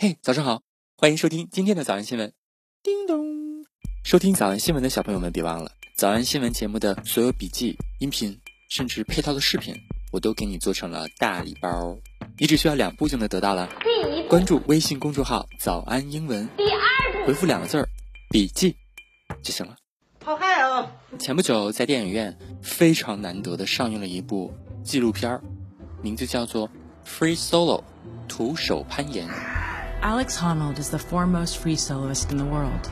嘿，早上好，欢迎收听今天的早安新闻。叮咚，收听早安新闻的小朋友们，别忘了早安新闻节目的所有笔记、音频，甚至配套的视频，我都给你做成了大礼包，你只需要两步就能得到了。第一步，关注微信公众号“早安英文第二”，步，回复两个字儿“笔记”就行了。好嗨哦！前不久，在电影院非常难得的上映了一部纪录片儿，名字叫做《Free Solo》，徒手攀岩。Alex Honnold is the foremost free soloist in the world.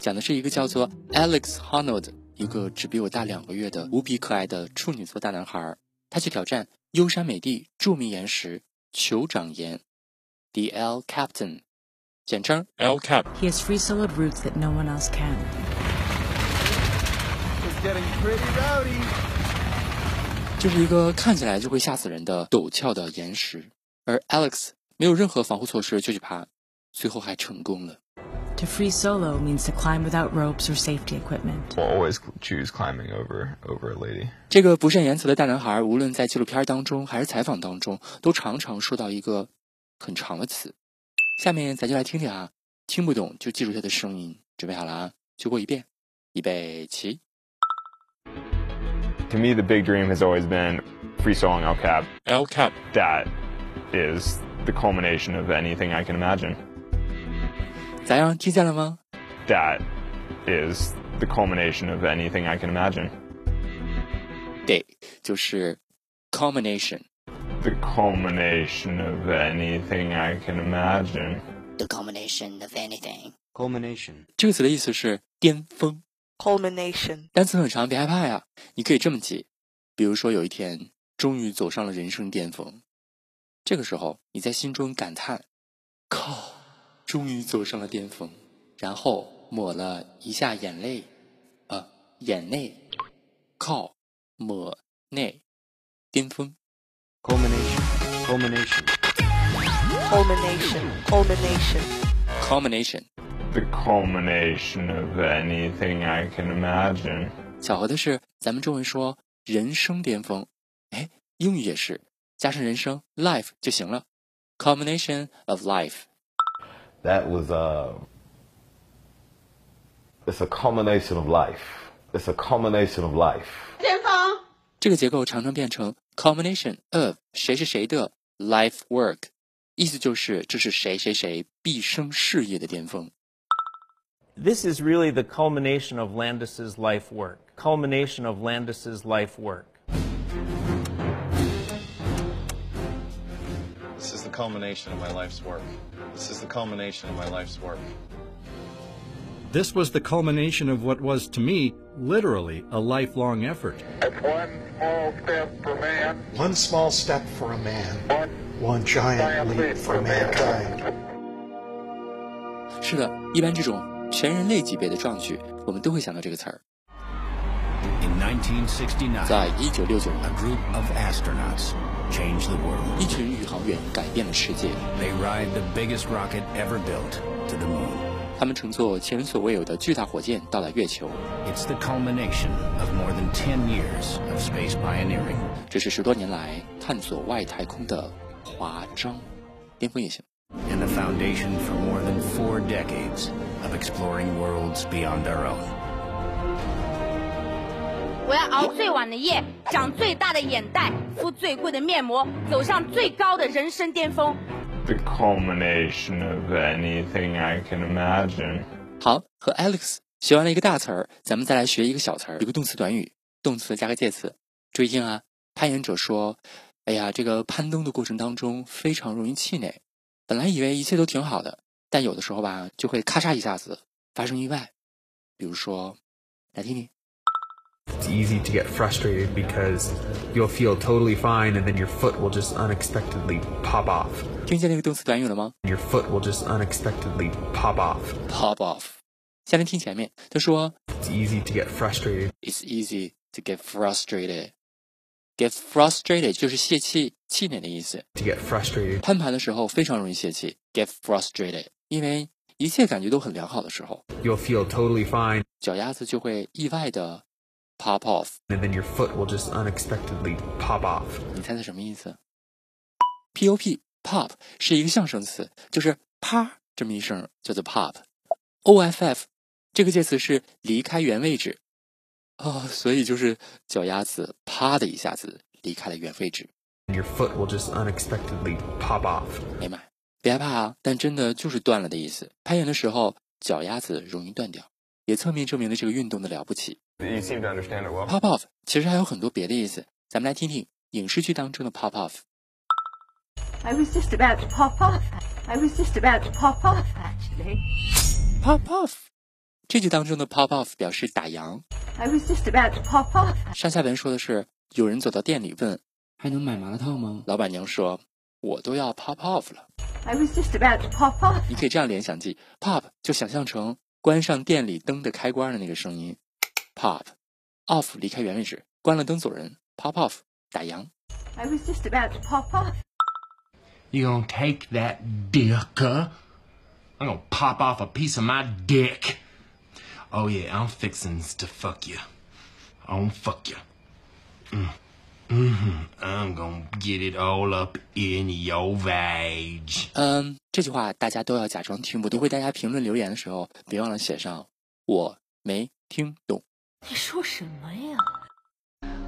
讲的是一个叫做 Alex Honnold，一个只比我大两个月的无比可爱的处女座大男孩，他去挑战优山美地著名岩石酋长岩，The L Captain，简称 L Cap。He has free soloed routes that no one else can. It's getting pretty rowdy. 这是一个看起来就会吓死人的陡峭的岩石，而 Alex 没有任何防护措施就去爬，最后还成功了。To free solo means to climb without ropes or safety equipment. will always choose climbing over over a lady. 这个不善言辞的大男孩，无论在纪录片当中还是采访当中，都常常说到一个很长的词。下面咱就来听听啊，听不懂就记住他的声音。准备好了啊，就过一遍，预备起。To me, the big dream has always been free soloing El Cap. El cap That is the culmination of anything I can imagine. 咋样？听见了吗？ That is the culmination of anything I can imagine. 对，就是 combination。 The culmination of anything I can imagine. the culmination of anything. Culmination. 这个词的意思是巅峰。 culmination, 单词很长，别害怕呀，你可以这么记。比如说，有一天终于走上了人生巅峰， 这个时候你在心中感叹：“靠，终于走上了巅峰。”然后抹了一下眼泪，呃，眼泪，靠，抹内，巅峰。Culmination. Culmination. culmination, culmination, combination。The culmination of anything I can imagine. 巧合的是，咱们中文说人生巅峰，哎，英语也是加上人生 life 就行了。combination of life。 That was uh it's a culmination of life. It's a culmination of life. 前方，这个结构常常变成 combination of 谁是谁的 life work，意思就是这是谁谁谁毕生事业的巅峰。 This is really the culmination of Landis's life work. Culmination of Landis's life work. culmination of my life's work. This is the culmination of my life's work. This was the culmination of what was, to me, literally a lifelong effort. One small step for a man, one giant leap for mankind. 是的，一般这种全人类级别的壮举，我们都会想到这个词儿。 In 1969, 在一九六九 a 年， group of astronauts changed the world. 一群宇航员改变了世界。 They ride the biggest rocket ever built to the moon. 他们乘坐前所未有的巨大火箭到达月球， It's the culmination of more than 10 years of space pioneering. 这是十多年来探索外太空的华章，巅峰也行。 and the foundation for more than four decades of exploring worlds beyond our own. 我要熬最晚的夜，长最大的眼袋，敷最贵的面膜，走上最高的人生巅峰。The culmination of anything I can imagine. 好，和 Alex 学完了一个大词儿，咱们再来学一个小词儿，一个动词短语，动词加个介词。注意听啊，攀岩者说：“哎呀，这个攀登的过程当中非常容易气馁，本来以为一切都挺好的，但有的时候吧，就会咔嚓一下子发生意外。比如说，来听听。It's easy to get frustrated because you'll feel totally fine and then your foot will just unexpectedly pop off. 听见那个动词短语了吗 Your foot will just unexpectedly pop off. ？Pop off。下面听前面，他说 It's easy to get frustrated. It's easy to get frustrated. Get frustrated 就是泄气、气馁的意思。 To get frustrated. 攀爬的时候非常容易泄气，get frustrated，因为一切感觉都很良好的时候， You'll feel totally fine 脚丫子就会意外的 pop off。and then your foot will just unexpectedly pop off. 你猜猜什么意思？pop pop 是一个象声词，就是啪这么一声叫做 pop，off 这个介词是离开原位置，啊，所以就是脚丫子啪的一下子离开了原位置。Your foot will just unexpectedly pop off. 哎妈，别害怕啊，但真的就是断了的意思。攀岩的时候脚丫子容易断掉，也侧面证明了这个运动的了不起。Well. Pop off 其实还有很多别的意思，咱们来听听影视剧当中的 pop off。I was just about to pop off. I was just about to pop off, actually. pop off 这句当中的 pop off 表示打烊。I was just about to pop off. 上下文说的是有人走到店里问还能买麻辣烫吗？老板娘说我都要 pop off 了。I was just about to pop off. 你可以这样联想记 pop 就想象成关上店里灯的开关的那个声音，pop off 离开原位置，关了灯走人，pop off 打烊。I was just about to pop off. You gonna take that dicker? I'm gonna pop off a piece of my dick. Oh yeah, I'm fixin' to fuck you. I'm fuck you. Mm. Hmm I'm gonna get it all up in your vage。嗯，这句话大家都要假装听，我都会大家评论留言的时候，别忘了写上我没听懂。你说什么呀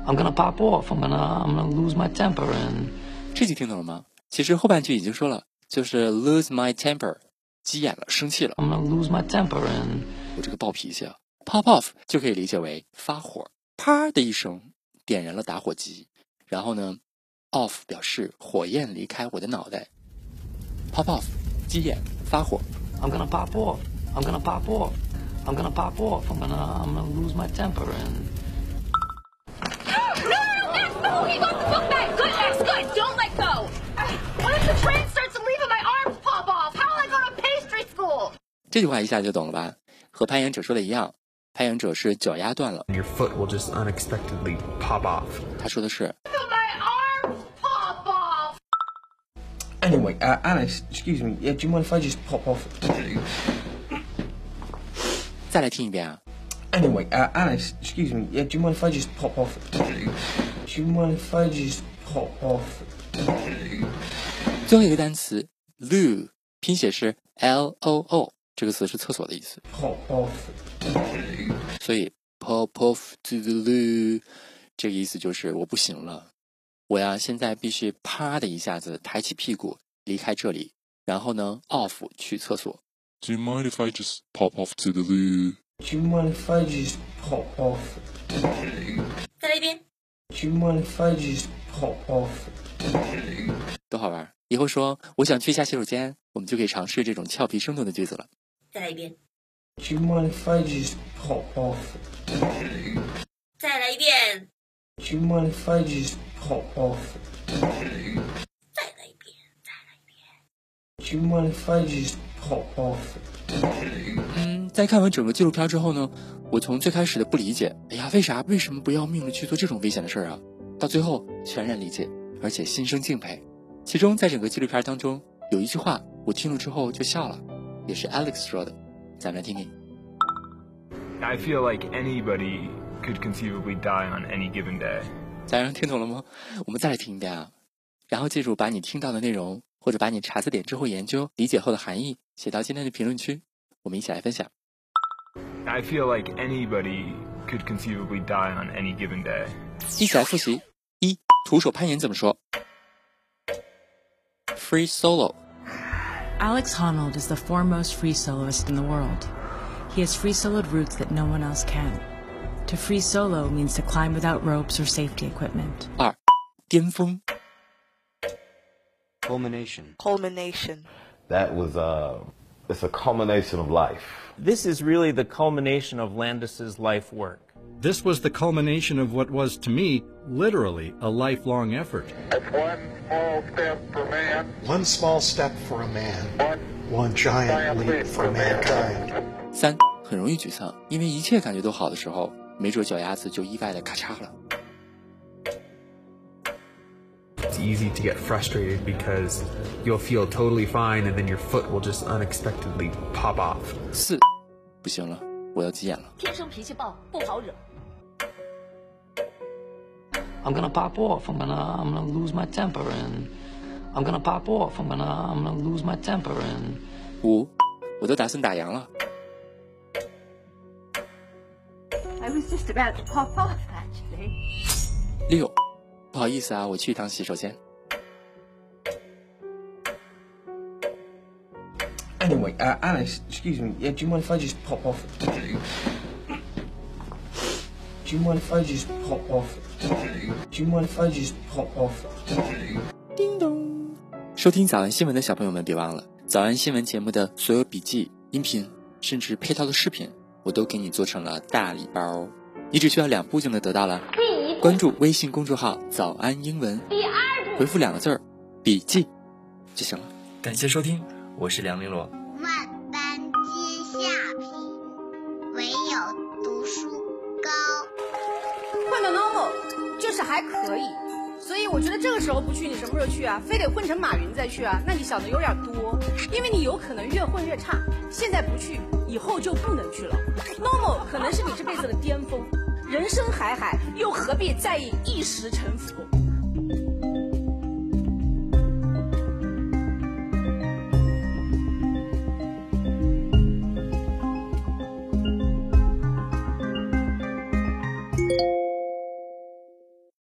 ？I'm gonna pop off. I'm gonna I'm gonna lose my temper and 这句听懂了吗？其实后半句已经说了，就是 lose my temper，急眼了，生气了。I'm gonna lose my temper and 我这个暴脾气啊，pop off 就可以理解为发火，啪的一声点燃了打火机，然后呢，off 表示火焰离开我的脑袋，pop off 急眼发火。 I'm gonna pop off. I'm gonna pop off. I'm gonna pop off. I'm gonna I'm gonna lose my temper and No, no, Max, no! He got the book back! Good, Max, good! Don't let go! What if the train starts to leave and my arms pop off? How will I go to pastry school? 这句话一下就懂了吧？和攀岩者说的一样， 攀岩者是脚丫断了，Your foot will just unexpectedly pop off. 他说的是 My arms pop off! Anyway, uh, Alice, excuse me. Yeah, do you mind if I just pop off? 再来听一遍啊。Anyway, uh, Alice, excuse me. Yeah, do you mind if I just pop off? Do you mind if I just pop off? 最后一个单词 loo，拼写是 l o o，这个词是厕所的意思，Pop off. 所以 pop off to the loo，这个意思就是我不行了，我呀现在必须啪的一下子抬起屁股离开这里，然后呢 off 去厕所。Do you mind if I just pop off to the loo? Do you mind if I just pop off? 再来一遍。Do you mind if I just pop off? 多好玩！以后说我想去一下洗手间，我们就可以尝试这种俏皮生动的句子了。再来一遍。Do you mind if I just pop off? 再来一遍。Do you mind if I just pop off? 再来一遍。Do you mind if I just pop off? 嗯，在看完整个纪录片之后呢，我从最开始的不理解，哎呀，为啥为什么不要命的去做这种危险的事儿啊？到最后全然理解，而且心生敬佩。其中在整个纪录片当中有一句话，我听了之后就笑了，也是 Alex 说的，咱们来听听。I feel like anybody could conceivably die on any given day. 家人听懂了吗？我们再来听一遍啊，然后记住把你听到的内容，或者把你查字典之后研究理解后的含义写到今天的评论区，我们一起来分享。I feel like anybody could conceivably die on any given day. 一起来复习：一、徒手攀岩怎么说？Free solo。Alex Honnold is the foremost free soloist in the world. He has free soloed routes that no one else can. To free solo means to climb without ropes or safety equipment. 二、巅峰。 Culmination. Culmination. That was uh, it's a culmination of life. This is really the culmination of Landis's life work. This was the culmination of what was, to me, literally a lifelong effort. One small step for a man, one giant leap for mankind. 三、很容易沮丧，因为一切感觉都好的时候，没准脚丫子就意外的咔嚓了。 It's easy to get frustrated because you'll feel totally fine and then your foot will just unexpectedly pop off. 四、不行了，我要急眼了。天生脾气暴，不好惹。 I'm gonna pop off. I'm gonna I'm gonna lose my temper and I'm gonna pop off. I'm gonna I'm gonna lose my temper and 五，我都打算打烊了。 I was just about to pop off, actually. 六，不好意思啊，我去一趟洗手间。 Anyway, uh, Alice, excuse me. Yeah, do you mind if I just pop off? Do You mind if I just pop off? Do you mind if I just pop off? 叮咚！收听早安新闻的小朋友们，别忘了早安新闻节目的所有笔记、音频，甚至配套的视频，我都给你做成了大礼包，你只需要两步就能得到了。关注微信公众号“早安英文”，回复两个字儿“笔记”就行了。感谢收听，我是梁玲珑。我觉得这个时候不去，你什么时候去啊？非得混成马云再去啊？那你想的有点多，因为你有可能越混越差。现在不去，以后就不能去了。normal 可能是你这辈子的巅峰，人生海海，又何必在意一时沉浮？